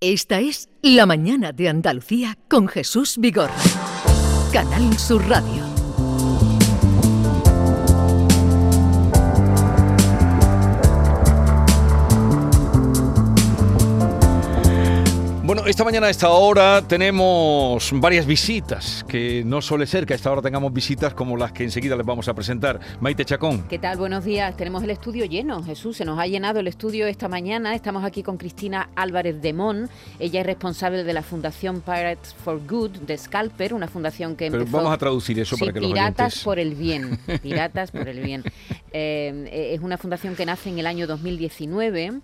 Esta es La Mañana de Andalucía con Jesús Vigorra. Canal Sur Radio. Bueno, esta mañana a esta hora tenemos varias visitas, que no suele ser que a esta hora tengamos visitas como las que enseguida les vamos a presentar. Maite Chacón. ¿Qué tal? Buenos días. Tenemos el estudio lleno, Jesús. Se nos ha llenado el estudio esta mañana. Estamos aquí con Cristina Álvarez de Mon. Ella es responsable de la Fundación Pirates for Good de Scalper, una fundación que Pero empezó... vamos a traducir eso Sí, para que los Piratas oyentes... por el bien. Piratas por el bien. Eh, es una fundación que nace en el año 2019.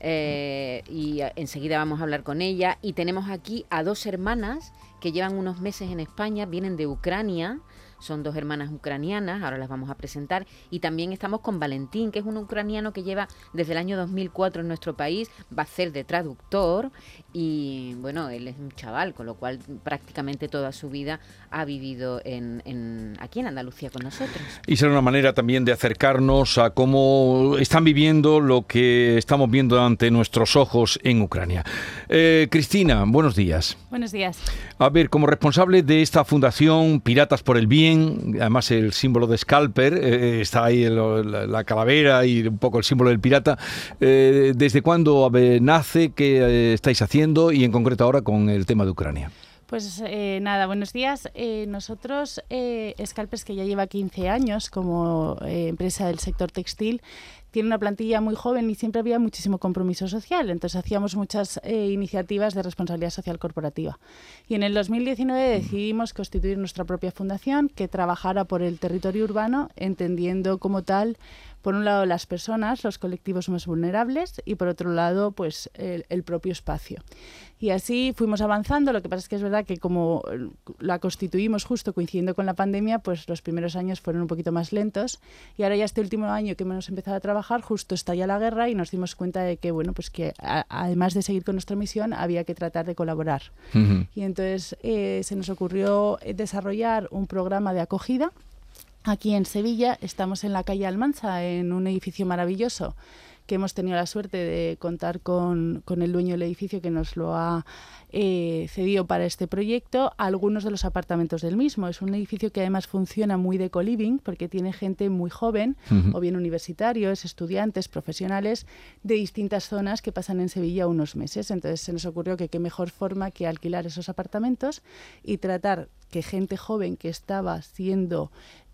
Eh, y enseguida vamos a hablar con ella. Y tenemos aquí a dos hermanas que llevan unos meses en España, vienen de Ucrania, son dos hermanas ucranianas, ahora las vamos a presentar. Y también estamos con Valentín, que es un ucraniano que lleva desde el año 2004 en nuestro país, va a ser de traductor y bueno, él es un chaval, con lo cual prácticamente toda su vida ha vivido en, en- aquí en Andalucía con nosotros. Y será una manera también de acercarnos a cómo están viviendo lo que estamos viendo ante nuestros ojos en Ucrania. Eh, Cristina, buenos días. Buenos días. A ver, como responsable de esta fundación Piratas por el Bien, además el símbolo de Scalper, eh, está ahí el- la, la calavera y un poco el símbolo del pirata, eh, ¿desde cuándo nace? ¿Qué eh, estáis haciendo? Y en concreto ahora con el tema de Ucrania. Pues eh, nada, buenos días. Eh, nosotros, eh, Scalpers, que ya lleva 15 años como eh, empresa del sector textil, tiene una plantilla muy joven y siempre había muchísimo compromiso social. Entonces hacíamos muchas eh, iniciativas de responsabilidad social corporativa. Y en el 2019 decidimos constituir nuestra propia fundación que trabajara por el territorio urbano, entendiendo como tal, por un lado, las personas, los colectivos más vulnerables y por otro lado, pues el, el propio espacio. Y así fuimos avanzando. Lo que pasa es que es verdad que como la constituimos justo coincidiendo con la pandemia, pues los primeros años fueron un poquito más lentos. Y ahora ya este último año que hemos empezado a trabajar, justo estalla la guerra y nos dimos cuenta de que, bueno, pues que a- además de seguir con nuestra misión, había que tratar de colaborar. Y entonces eh, se nos ocurrió desarrollar un programa de acogida. Aquí en Sevilla estamos en la calle Almansa, en un edificio maravilloso que hemos tenido la suerte de contar con, con el dueño del edificio que nos lo ha eh, cedido para este proyecto, algunos de los apartamentos del mismo. Es un edificio que además funciona muy de co-living porque tiene gente muy joven, o bien universitarios, estudiantes, profesionales de distintas zonas que pasan en Sevilla unos meses. Entonces se nos ocurrió que qué mejor forma que alquilar esos apartamentos y tratar que gente joven que estaba siendo,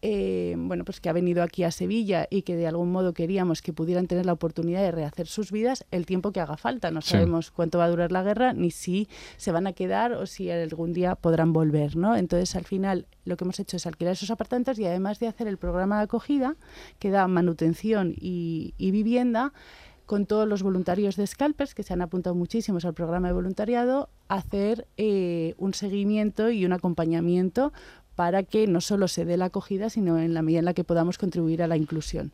eh, bueno, pues que ha venido aquí a Sevilla y que de algún modo queríamos que pudieran tener la oportunidad de rehacer sus vidas el tiempo que haga falta. No Sí. sabemos cuánto va a durar la guerra ni si se van a quedar o si algún día podrán volver, ¿no? Entonces al final lo que hemos hecho es alquilar esos apartamentos y además de hacer el programa de acogida que da manutención y, y vivienda con todos los voluntarios de Scalpers, que se han apuntado muchísimos al programa de voluntariado, hacer eh, un seguimiento y un acompañamiento para que no solo se dé la acogida, sino en la medida en la que podamos contribuir a la inclusión.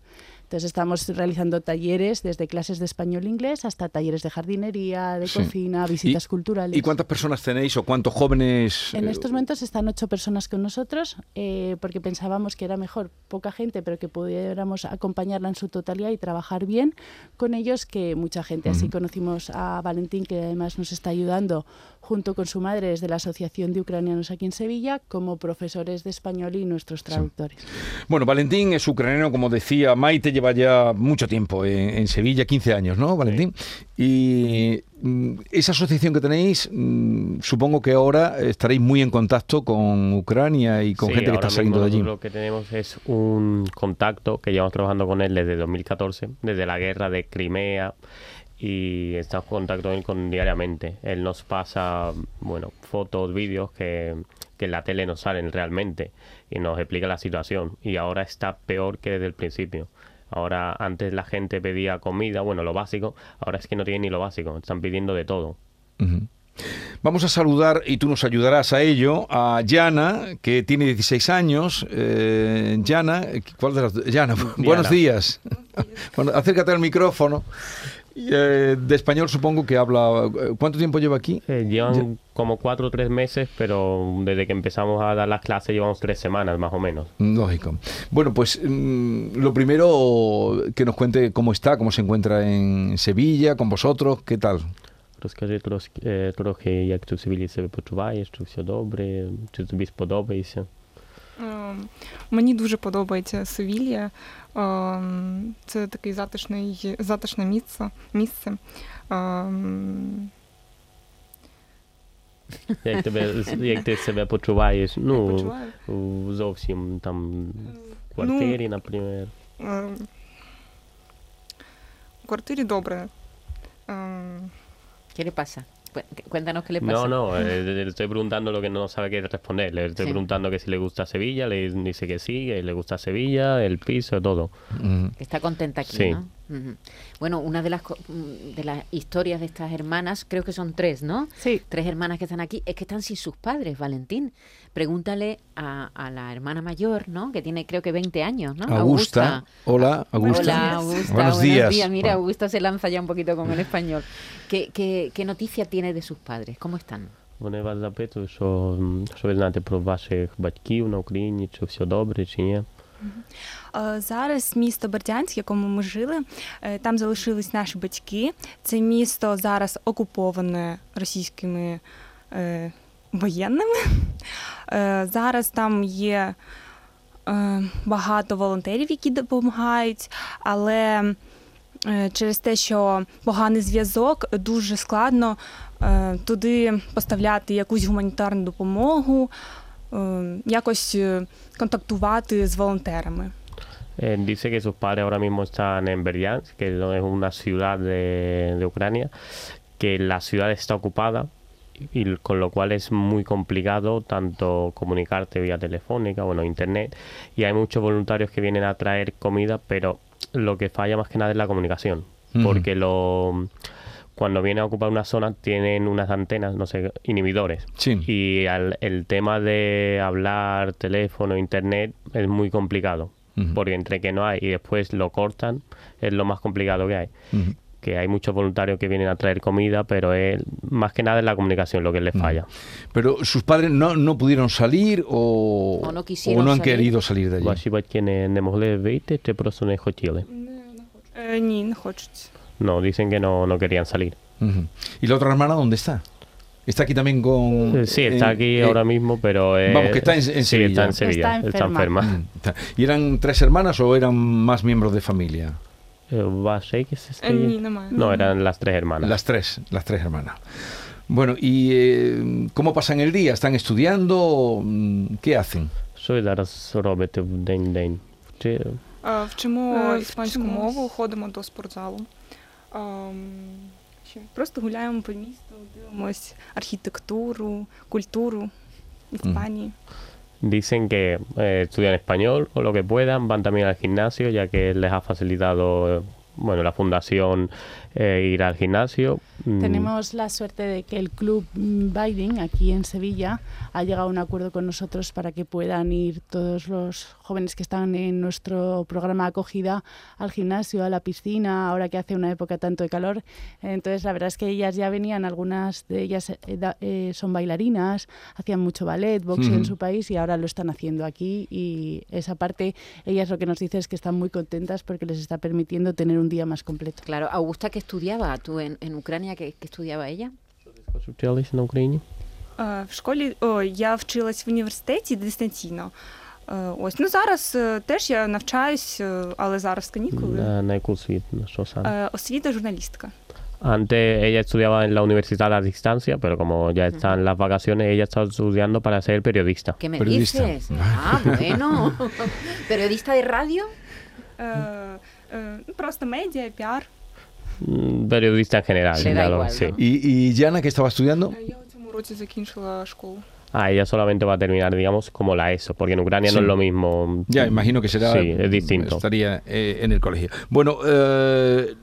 Entonces estamos realizando talleres desde clases de español e inglés hasta talleres de jardinería, de Sí. cocina, visitas culturales. ¿Y cuántas personas tenéis o cuántos jóvenes? En eh, estos momentos están ocho personas con nosotros eh, porque pensábamos que era mejor poca gente, pero que pudiéramos acompañarla en su totalidad y trabajar bien con ellos que mucha gente. Así Ujú. conocimos a Valentín, que además nos está ayudando junto con su madre desde la Asociación de Ucranianos aquí en Sevilla, como profesores de español y nuestros traductores. Bueno, Valentín es ucraniano, como decía Maite, lleva ya mucho tiempo en, en Sevilla, 15 años, ¿no, Valentín? Y mm, esa asociación que tenéis, mm, supongo que ahora estaréis muy en contacto con Ucrania y con Sí, gente que está saliendo de allí. Lo que tenemos es un contacto que llevamos trabajando con él desde 2014, desde la guerra de Crimea y estamos en contacto con él con- diariamente. Él nos pasa, bueno, fotos, vídeos que, que en la tele no salen realmente y nos explica la situación. Y ahora está peor que desde el principio. Ahora antes la gente pedía comida, bueno, lo básico, ahora es que no tienen ni lo básico, están pidiendo de todo. Vamos a saludar, y tú nos ayudarás a ello, a Yana, que tiene 16 años. Eh, Yana, ¿cuál de las dos? Yana, buenos días. Bueno, acércate al micrófono. Y, eh, de español supongo que habla... eh, ¿Cuánto tiempo lleva aquí? Eh, llevan como cuatro o tres meses, pero desde que empezamos a dar las clases llevamos tres semanas más o menos. Lógico. Bueno, pues mm, lo primero que nos cuente cómo está, cómo se encuentra en Sevilla, con vosotros, ¿qué tal? Розкажи трошки, е, трохи, як ти в Севілі себе почуваєш, чи все добре, чи тобі сподобається. Е, Мені дуже подобається Севілія. Е, Це такий затишний, затишне місце. місце. Е, Як, тебе, як ти себе почуваєш? Ну, зовсім там в квартирі, наприклад. Е, У квартирі добре. Е, ¿Qué le pasa? Cu- Cuéntanos qué le No, pasa. no, eh, le estoy preguntando lo que no sabe qué responder. Le estoy Sí. preguntando que si le gusta Sevilla, le dice que sí, que le gusta Sevilla, el piso, todo. Que está contenta aquí, Sí. ¿no? Ujú. Bueno, una de las, co- mm, de las historias de estas hermanas, creo que son tres, ¿no? Sí, Tres hermanas que están aquí, es que están sin sus padres, Valentín. Pregúntale a, a la hermana mayor, ¿no? Que tiene creo que 20 años, ¿no? Augusta. Hola, Augusta. Hola, Augusta. Buenos días. Mira, Bueno. Augusta se lanza ya un poquito con el español. ¿Qué, qué, qué noticia tiene de sus padres? ¿Cómo están? Вони вас запитують, що, м, що ви знаєте про ваших батьків на Україні, чи все добре, чи ні. Е, Зараз місто Бердянськ, в якому ми жили, е, там залишились наші батьки. Це місто зараз окуповане російськими е, воєнними. Зараз там є багато волонтерів, які допомагають, але через те, що поганий зв'язок, дуже складно туди поставляти якусь гуманітарну допомогу, якось е, контактувати з волонтерами. Eh, dice que sus padres ahora mismo están en Beryansk, que no es una ciudad de, de Ucrania, que la ciudad está ocupada y con lo cual es muy complicado tanto comunicarte vía telefónica, bueno, internet, y hay muchos voluntarios que vienen a traer comida, pero lo que falla más que nada es la comunicación, Ujú. porque lo cuando viene a ocupar una zona tienen unas antenas, no sé, inhibidores. Sí. Y al- el tema de hablar, teléfono, internet es muy complicado. Porque entre que no hay y después lo cortan, es lo más complicado que hay. Que hay muchos voluntarios que vienen a traer comida, pero es más que nada es la comunicación lo que les falla. Pero sus padres no, no pudieron salir o, O no quisieron o no han salir. querido salir de allí. Ваші батьки не, не могли вийти, чи просто не хотіли? Е, Ні, не хочуть. No, dicen que no, no querían salir. Ujú. ¿Y la otra hermana dónde está? Está aquí también con... Eh, Sí, está en- aquí eh, ahora mismo, pero... eh, vamos, que está en- en sí, Sevilla. está en Sevilla, Está está enferma. enferma. Mm, está. ¿Y eran tres hermanas o eran más miembros de familia? Eh, ¿Va a ser que se esté- Е, Ні, немає. No, eran las tres hermanas. Las tres, las tres hermanas. Bueno, ¿y eh, cómo pasan el día? ¿Están estudiando? Mm, ¿Qué hacen? Що ви зараз робите в день-день? Чи... Е, Вчимо Е, іспанську вчимось. мову, ходимо до спортзалу. Ем, ще. Просто гуляємо по місту, дивимось архітектуру, культуру Іспанії. Dicen que eh, estudian español o lo que puedan, van también al gimnasio, ya que les ha facilitado eh, bueno, la fundación eh, ir al gimnasio. Mm, Tenemos la suerte de que el club Biden aquí en Sevilla ha llegado a un acuerdo con nosotros para que puedan ir todos los jóvenes que están en nuestro programa de acogida al gimnasio, a la piscina, ahora que hace una época tanto de calor. Entonces, la verdad es que ellas ya venían, algunas de ellas eh, eh, son bailarinas, hacían mucho ballet, boxeo en su país y ahora lo están haciendo aquí. Y esa parte, ellas lo que nos dicen es que están muy contentas porque les está permitiendo tener un día más completo. Claro, Augusta, ¿qué estudiaba tú en, en Ucrania? ¿Qué, qué estudiaba ella? ¿Вчились на Україні? Е, В школі о, я вчилась в університеті дистанційно. Е, Ось ну зараз е, теж я навчаюсь, е, але зараз канікули. На, на яку освіту? На що саме? Е, Освіта журналістка. Antes ella estudiaba en la universidad a distancia, pero como ya están las vacaciones, ella está estudiando para ser periodista. ¿Qué me Periodista. dices? Ah, bueno. ¿Periodista de radio? Е, е, ну, Просто медіа, піар. periodista en general. ¿Y, ¿Y que estaba estudiando? Ah, ella solamente va a terminar, digamos, como la ESO, porque en Ucrania no es lo mismo. Ya, imagino que será. Sí, es distinto. Estaría eh, en el colegio. Bueno, eh,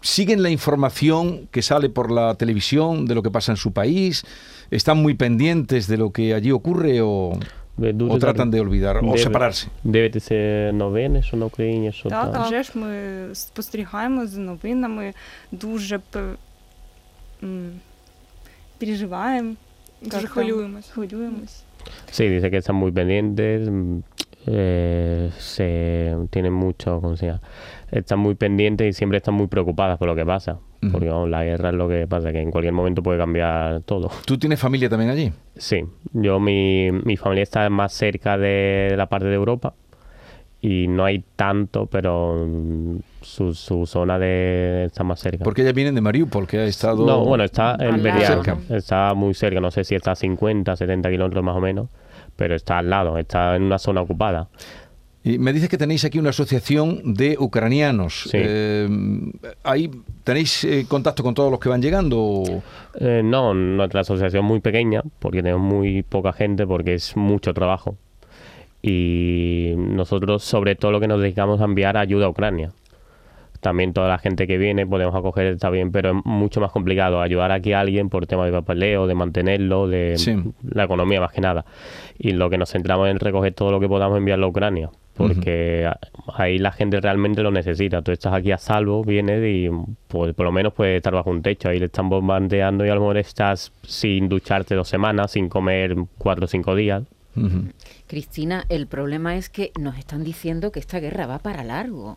siguen la información que sale por la televisión de lo que pasa en su país. ¿Están muy pendientes de lo que allí ocurre o.? дуже o tratan de olvidar o Debe- separarse? Дивитеся новини, що на Україні, що Так, там. вже ж ми спостерігаємо за новинами, дуже пе- м, переживаємо, Дуже як там, хвилюємось. хвилюємось. Sí, dice que están muy pendientes, mm, eh, se tienen mucho, ¿cómo se llama? Están muy pendientes y siempre están muy preocupadas por lo que pasa. Porque vamos, la guerra es lo que pasa, que en cualquier momento puede cambiar todo. ¿Tú tienes familia también allí? Sí, yo mi, mi familia está más cerca de la parte de Europa y no hay tanto, pero mm, su, su zona de está más cerca. Porque ellas vienen de Mariupol, que ha estado... No, bueno, está en Cerca. está muy cerca, no sé si está a 50, 70 kilómetros más o menos, pero está al lado, está en una zona ocupada. Y me dices que tenéis aquí una asociación de ucranianos. Sí. Eh, ¿ahí ¿Tenéis eh, contacto con todos los que van llegando? Eh, no, nuestra asociación es muy pequeña, porque tenemos muy poca gente, porque es mucho trabajo. Y nosotros, sobre todo, lo que nos dedicamos a enviar ayuda a Ucrania. También toda la gente que viene podemos acoger, está bien, pero es mucho más complicado ayudar aquí a alguien por tema de papeleo, de mantenerlo, de Sí. la economía más que nada. Y lo que nos centramos en recoger todo lo que podamos enviarlo a Ucrania, porque ahí la gente realmente lo necesita. Tú estás aquí a salvo, vienes y pues, por lo menos puedes estar bajo un techo. Ahí le están bombardeando y a lo mejor estás sin ducharte dos semanas, sin comer cuatro o cinco días. Cristina, el problema es que nos están diciendo que esta guerra va para largo.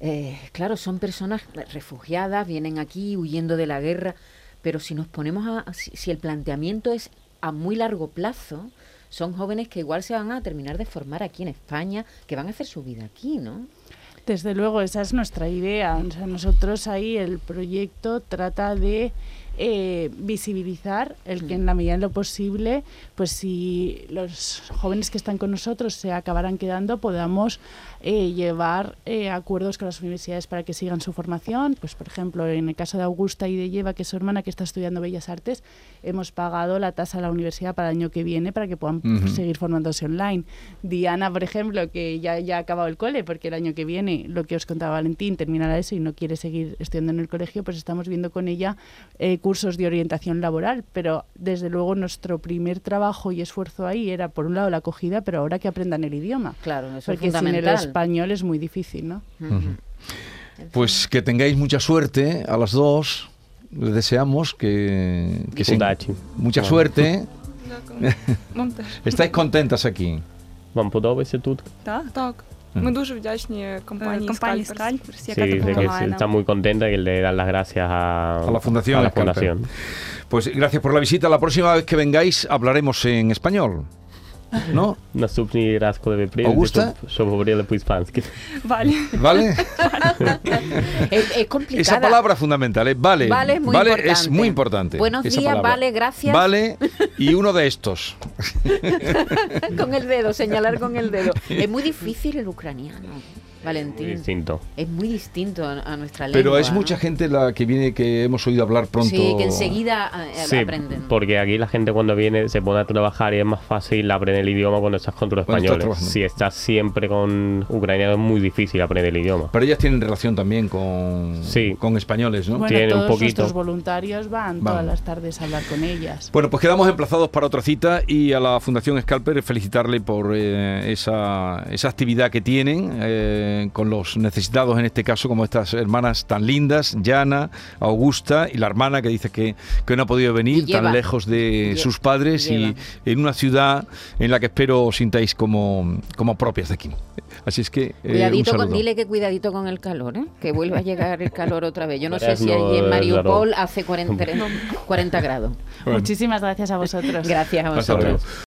Eh, claro, son personas refugiadas, vienen aquí huyendo de la guerra, pero si nos ponemos a, si, si el planteamiento es a muy largo plazo, son jóvenes que igual se van a terminar de formar aquí en España, que van a hacer su vida aquí, ¿no? Desde luego, esa es nuestra idea. O sea, nosotros ahí el proyecto trata de eh, visibilizar el que en la medida de lo posible, pues si los jóvenes que están con nosotros se acabaran quedando, podamos eh, llevar eh, acuerdos con las universidades para que sigan su formación. Pues por ejemplo, en el caso de Augusta y de Lleva, que es su hermana que está estudiando Bellas Artes, hemos pagado la tasa a la universidad para el año que viene para que puedan seguir formándose online. Diana, por ejemplo, que ya, ya ha acabado el cole, porque el año que viene, lo que os contaba Valentín, terminará eso y no quiere seguir estudiando en el colegio, pues estamos viendo con ella eh, cursos de orientación laboral. Pero desde luego nuestro primer trabajo y esfuerzo ahí era, por un lado, la acogida, pero ahora que aprendan el idioma. Claro, eso es Porque sin el fundamental. español es muy difícil, ¿no? Ujú. Pues que tengáis mucha suerte a las dos. Les deseamos que, que se- Удачи. mucha Bueno. suerte. Дякую. Вам теж. Estáis contentas aquí. ¿Вам подобається тут? Так, Так. Ми дуже вдячні компанії, компанії Scalpers. Scalpers, Sí, яка dice que допомагає está нам. muy contenta y que le dan las gracias a, A la Fundación a la Scalper. fundación. Pues gracias por la visita. La próxima vez que vengáis hablaremos en español. ¿No? Наступний раз, коли ви прийдете, Augusta? щоб, щоб говорили по-іспанськи. Валі. ¿Vale? Es, es complicada. Esa palabra fundamental es vale. Vale es muy importante. es muy importante. Buenos esa días, palabra. vale, gracias. Vale y uno de estos. con el dedo, señalar con el dedo. Es muy difícil el ucraniano, Muy Valentín. distinto. Es muy distinto a, nuestra lengua. Pero es ¿no? mucha gente la que viene que hemos oído hablar pronto. Sí, que enseguida eh, Sí, aprenden. porque aquí la gente cuando viene se pone a trabajar y es más fácil aprender el idioma cuando estás con tus estás españoles. Si estás siempre con ucranianos es muy difícil aprender el idioma. Pero ellas tienen relación también con, Sí. con españoles, ¿no? Bueno, Tiene un poquito. nuestros voluntarios van Van. todas las tardes a hablar con ellas. Bueno, pues quedamos emplazados para otra cita y a la Fundación Scalper felicitarle por eh, esa, esa actividad que tienen eh, con los necesitados, en este caso, como estas hermanas tan lindas, Yana, Augusta y la hermana que dice que, que no ha podido venir lleva. tan lejos de sus padres lleva. y en una ciudad en la que espero os sintáis como, como propias de aquí. Así es que eh, un Cuidadito con, dile que cuidadito con el calor, ¿eh? que vuelva a llegar el calor otra vez. Yo no sé si allí en eh, Mariupol hace 40, 40 grados. Bueno. Muchísimas gracias a vosotros. Gracias a vosotros.